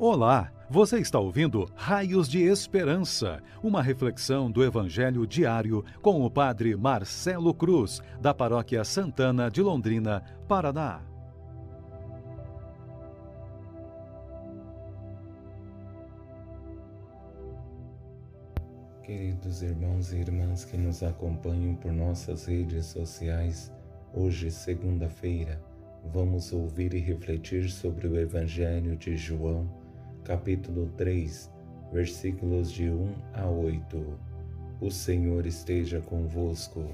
Olá, você está ouvindo Raios de Esperança, uma reflexão do Evangelho diário com o Padre Marcelo Cruz, da Paróquia Santana de Londrina, Paraná. Queridos irmãos e irmãs que nos acompanham por nossas redes sociais, hoje, segunda-feira, vamos ouvir e refletir sobre o Evangelho de João capítulo 3, versículos de 1 a 8. O Senhor esteja convosco,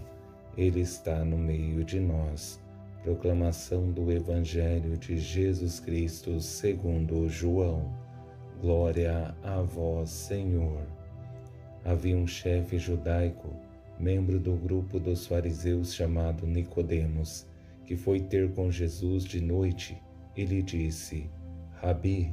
Ele está no meio de nós. Proclamação do Evangelho de Jesus Cristo segundo João. Glória a vós, Senhor. Havia um chefe judaico, membro do grupo dos fariseus chamado Nicodemos, que foi ter com Jesus de noite e lhe disse: Rabi,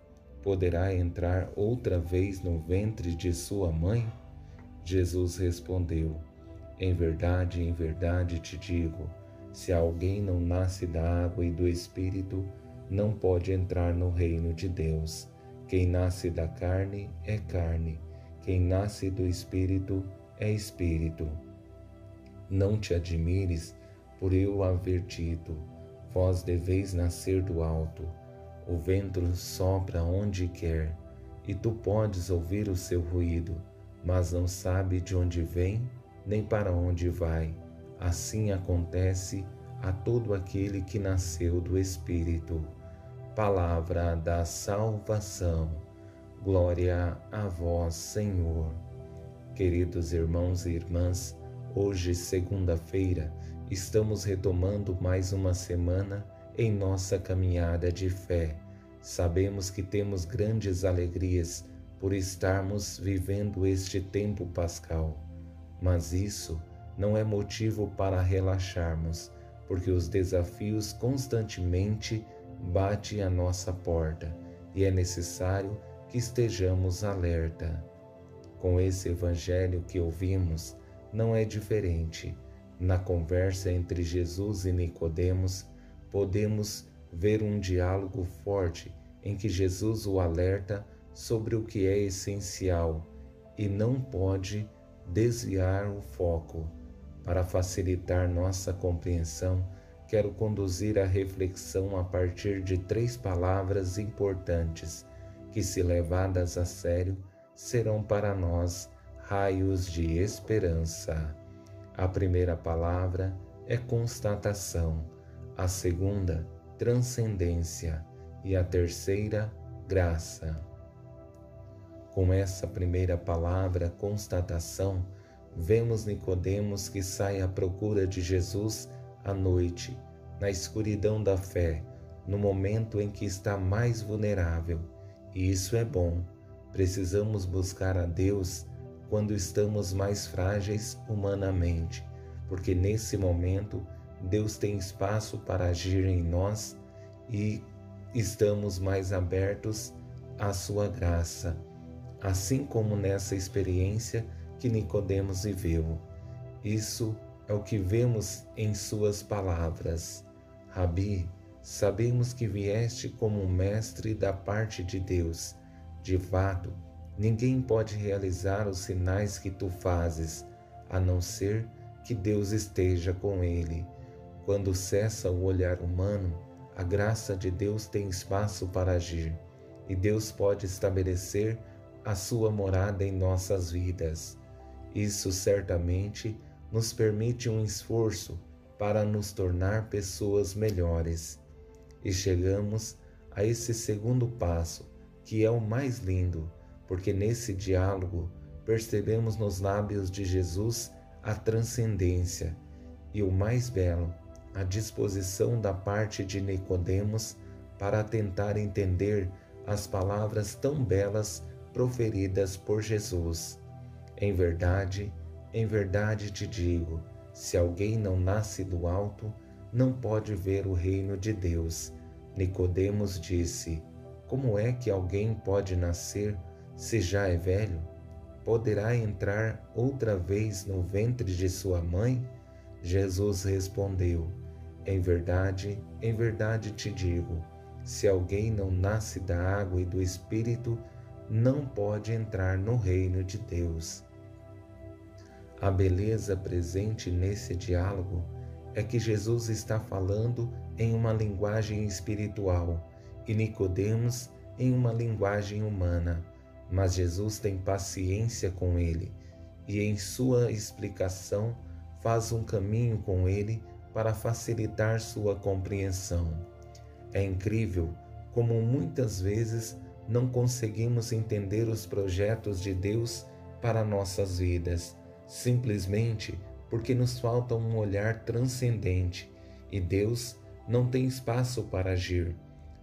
Poderá entrar outra vez no ventre de sua mãe? Jesus respondeu: Em verdade, em verdade te digo, se alguém não nasce da água e do Espírito, não pode entrar no reino de Deus. Quem nasce da carne é carne, quem nasce do Espírito é Espírito. Não te admires por eu haver dito, vós deveis nascer do alto. O vento sopra onde quer, e tu podes ouvir o seu ruído, mas não sabe de onde vem nem para onde vai. Assim acontece a todo aquele que nasceu do Espírito. Palavra da salvação. Glória a vós, Senhor. Queridos irmãos e irmãs, hoje, segunda-feira, estamos retomando mais uma semana em nossa caminhada de fé. Sabemos que temos grandes alegrias por estarmos vivendo este tempo pascal, mas isso não é motivo para relaxarmos, porque os desafios constantemente batem à nossa porta e é necessário que estejamos alerta. Com esse evangelho que ouvimos, não é diferente. Na conversa entre Jesus e Nicodemos, podemos ver um diálogo forte em que Jesus o alerta sobre o que é essencial e não pode desviar o foco. Para facilitar nossa compreensão, quero conduzir a reflexão a partir de três palavras importantes que, se levadas a sério, serão para nós raios de esperança. A primeira palavra é constatação a segunda, transcendência e a terceira, graça. Com essa primeira palavra, constatação, vemos Nicodemos que sai à procura de Jesus à noite, na escuridão da fé, no momento em que está mais vulnerável. E isso é bom. Precisamos buscar a Deus quando estamos mais frágeis humanamente, porque nesse momento Deus tem espaço para agir em nós e estamos mais abertos à sua graça, assim como nessa experiência que Nicodemos viveu. Isso é o que vemos em suas palavras. Rabi, sabemos que vieste como mestre da parte de Deus. De fato, ninguém pode realizar os sinais que tu fazes, a não ser que Deus esteja com ele. Quando cessa o olhar humano, a graça de Deus tem espaço para agir e Deus pode estabelecer a sua morada em nossas vidas. Isso certamente nos permite um esforço para nos tornar pessoas melhores. E chegamos a esse segundo passo, que é o mais lindo, porque nesse diálogo percebemos nos lábios de Jesus a transcendência e o mais belo, a disposição da parte de Nicodemos para tentar entender as palavras tão belas proferidas por Jesus. Em verdade, em verdade te digo: se alguém não nasce do alto, não pode ver o reino de Deus. Nicodemos disse: Como é que alguém pode nascer se já é velho? Poderá entrar outra vez no ventre de sua mãe? Jesus respondeu: Em verdade, em verdade te digo, se alguém não nasce da água e do espírito, não pode entrar no reino de Deus. A beleza presente nesse diálogo é que Jesus está falando em uma linguagem espiritual e Nicodemos em uma linguagem humana, mas Jesus tem paciência com ele e em sua explicação faz um caminho com ele para facilitar sua compreensão. É incrível como muitas vezes não conseguimos entender os projetos de Deus para nossas vidas simplesmente porque nos falta um olhar transcendente e Deus não tem espaço para agir.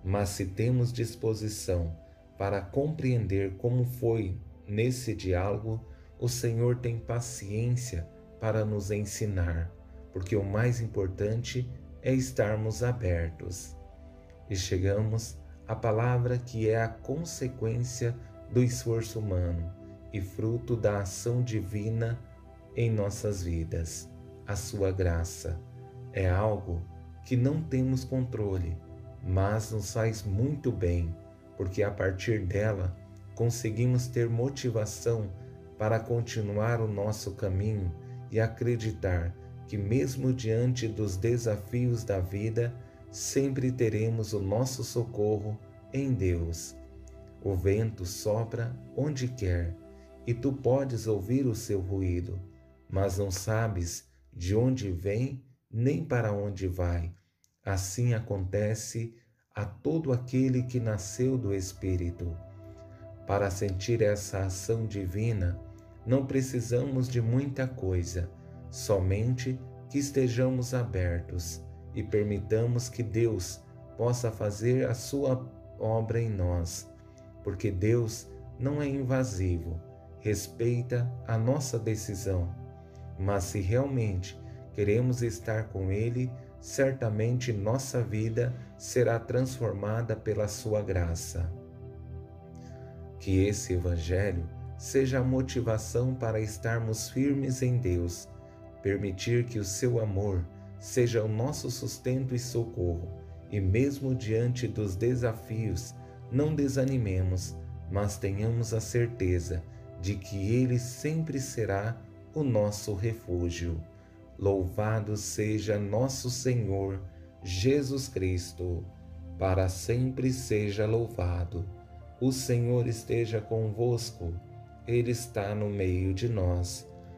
Mas se temos disposição para compreender como foi nesse diálogo, o Senhor tem paciência para nos ensinar, porque o mais importante é estarmos abertos. E chegamos à palavra que é a consequência do esforço humano e fruto da ação divina em nossas vidas. A sua graça é algo que não temos controle, mas nos faz muito bem, porque a partir dela conseguimos ter motivação para continuar o nosso caminho e acreditar que, mesmo diante dos desafios da vida, sempre teremos o nosso socorro em Deus. O vento sopra onde quer e tu podes ouvir o seu ruído mas não sabes de onde vem nem para onde vai. Assim acontece a todo aquele que nasceu do Espírito. Para sentir essa ação divina, não precisamos de muita coisa, somente que estejamos abertos e permitamos que Deus possa fazer a sua obra em nós, porque Deus não é invasivo, respeita a nossa decisão mas se realmente queremos estar com Ele, certamente nossa vida será transformada pela Sua graça. Que esse Evangelho seja a motivação para estarmos firmes em Deus, permitir que o Seu amor seja o nosso sustento e socorro, e mesmo diante dos desafios, não desanimemos, mas tenhamos a certeza de que Ele sempre será o nosso refúgio. Louvado seja nosso Senhor Jesus Cristo, para sempre seja louvado. O Senhor esteja convosco, Ele está no meio de nós.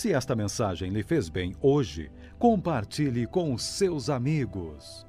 Se esta mensagem lhe fez bem hoje, compartilhe com seus amigos.